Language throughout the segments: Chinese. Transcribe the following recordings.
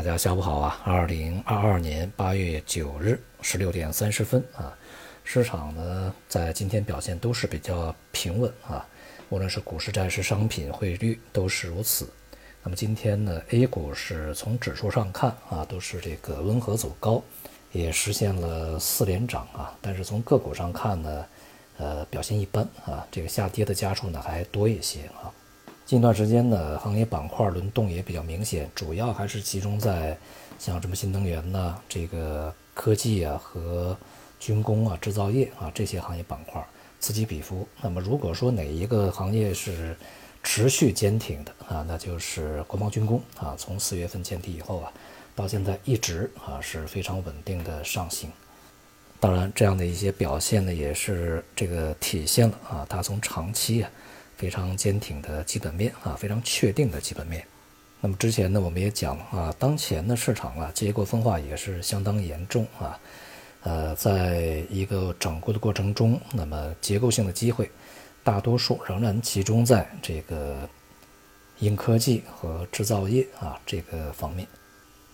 大家下午好啊！二零二二年八月九日十六点三十分啊，市场呢在今天表现都是比较平稳啊，无论是股市、债市、商品、汇率都是如此。那么今天呢，A 股是从指数上看啊，都是这个温和走高，也实现了四连涨啊。但是从个股上看呢，呃，表现一般啊，这个下跌的家数呢还多一些啊。近段时间呢，行业板块轮动也比较明显，主要还是集中在像什么新能源呐、这个科技啊和军工啊、制造业啊这些行业板块此起彼伏。那么如果说哪一个行业是持续坚挺的啊，那就是国防军工啊，从四月份见底以后啊，到现在一直啊是非常稳定的上行。当然，这样的一些表现呢，也是这个体现了啊，它从长期啊。非常坚挺的基本面啊，非常确定的基本面。那么之前呢，我们也讲啊，当前的市场啊，结构分化也是相当严重啊。呃，在一个整固的过程中，那么结构性的机会，大多数仍然集中在这个硬科技和制造业啊这个方面。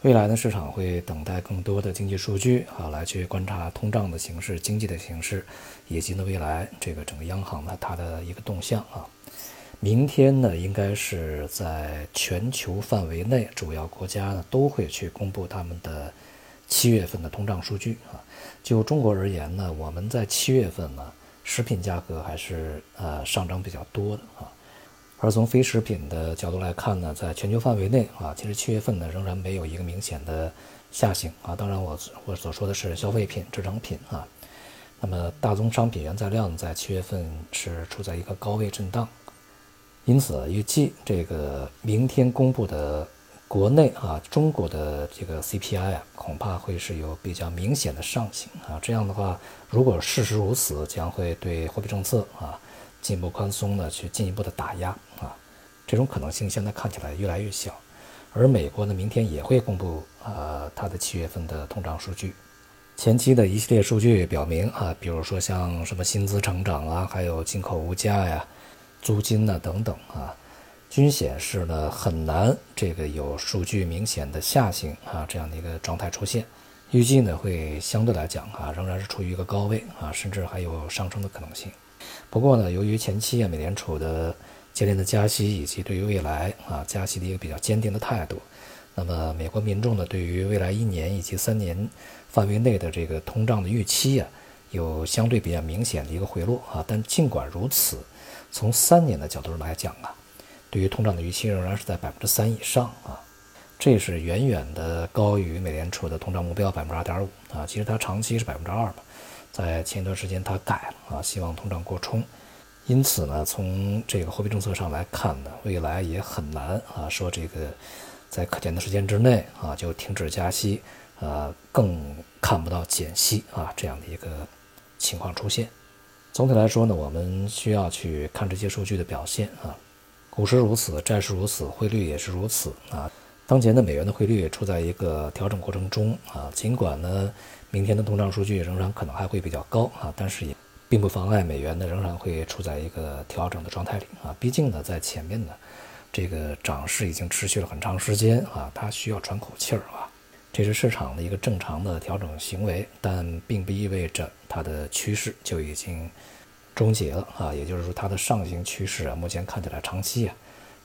未来呢，市场会等待更多的经济数据啊，来去观察通胀的形势、经济的形势，以及呢未来这个整个央行呢它的一个动向啊。明天呢，应该是在全球范围内，主要国家呢都会去公布他们的七月份的通胀数据啊。就中国而言呢，我们在七月份呢，食品价格还是呃上涨比较多的啊。而从非食品的角度来看呢，在全球范围内啊，其实七月份呢仍然没有一个明显的下行啊。当然，我我所说的是消费品、制成品啊。那么大宗商品原材料呢，在七月份是处在一个高位震荡。因此，预计这个明天公布的国内啊，中国的这个 CPI 啊，恐怕会是有比较明显的上行啊。这样的话，如果事实如此，将会对货币政策啊进一步宽松呢，去进一步的打压啊。这种可能性现在看起来越来越小。而美国呢，明天也会公布啊它的七月份的通胀数据。前期的一系列数据表明啊，比如说像什么薪资成长啊，还有进口物价呀。租金呢等等啊，均显示呢很难这个有数据明显的下行啊这样的一个状态出现，预计呢会相对来讲啊仍然是处于一个高位啊，甚至还有上升的可能性。不过呢，由于前期啊美联储的接连的加息以及对于未来啊加息的一个比较坚定的态度，那么美国民众呢对于未来一年以及三年范围内的这个通胀的预期啊有相对比较明显的一个回落啊，但尽管如此。从三年的角度来讲啊，对于通胀的预期仍然是在百分之三以上啊，这是远远的高于美联储的通胀目标百分之二点五啊。其实它长期是百分之二嘛，在前一段时间它改了啊，希望通胀过冲。因此呢，从这个货币政策上来看呢，未来也很难啊说这个在可见的时间之内啊就停止加息，呃，更看不到减息啊这样的一个情况出现。总体来说呢，我们需要去看这些数据的表现啊，股市如此，债市如此，汇率也是如此啊。当前的美元的汇率也处在一个调整过程中啊，尽管呢，明天的通胀数据仍然可能还会比较高啊，但是也并不妨碍美元呢仍然会处在一个调整的状态里啊。毕竟呢，在前面呢，这个涨势已经持续了很长时间啊，它需要喘口气儿啊。这是市场的一个正常的调整行为，但并不意味着它的趋势就已经终结了啊。也就是说，它的上行趋势啊，目前看起来长期啊，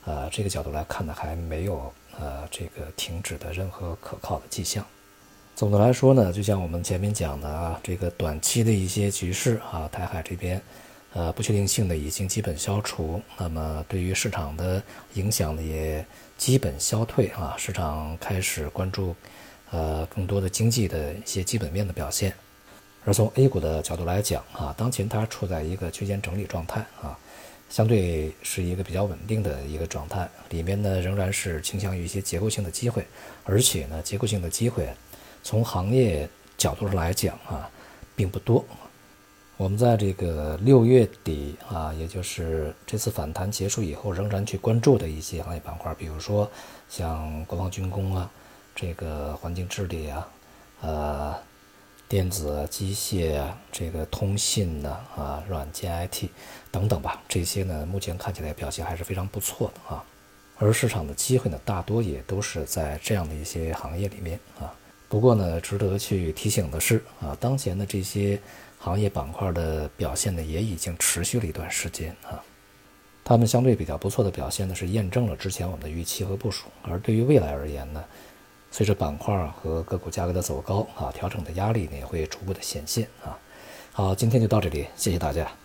呃，这个角度来看呢，还没有呃这个停止的任何可靠的迹象。总的来说呢，就像我们前面讲的啊，这个短期的一些局势啊，台海这边呃不确定性的已经基本消除，那么对于市场的影响呢也基本消退啊，市场开始关注。呃，更多的经济的一些基本面的表现，而从 A 股的角度来讲啊，当前它处在一个区间整理状态啊，相对是一个比较稳定的一个状态，里面呢仍然是倾向于一些结构性的机会，而且呢结构性的机会从行业角度上来讲啊，并不多。我们在这个六月底啊，也就是这次反弹结束以后，仍然去关注的一些行业板块，比如说像国防军工啊。这个环境治理啊，呃，电子机械啊，这个通信呢啊，软件 IT 等等吧，这些呢目前看起来表现还是非常不错的啊。而市场的机会呢，大多也都是在这样的一些行业里面啊。不过呢，值得去提醒的是啊，当前的这些行业板块的表现呢，也已经持续了一段时间啊。他们相对比较不错的表现呢，是验证了之前我们的预期和部署。而对于未来而言呢，随着板块和个股价格的走高啊，调整的压力呢也会逐步的显现啊。好，今天就到这里，谢谢大家。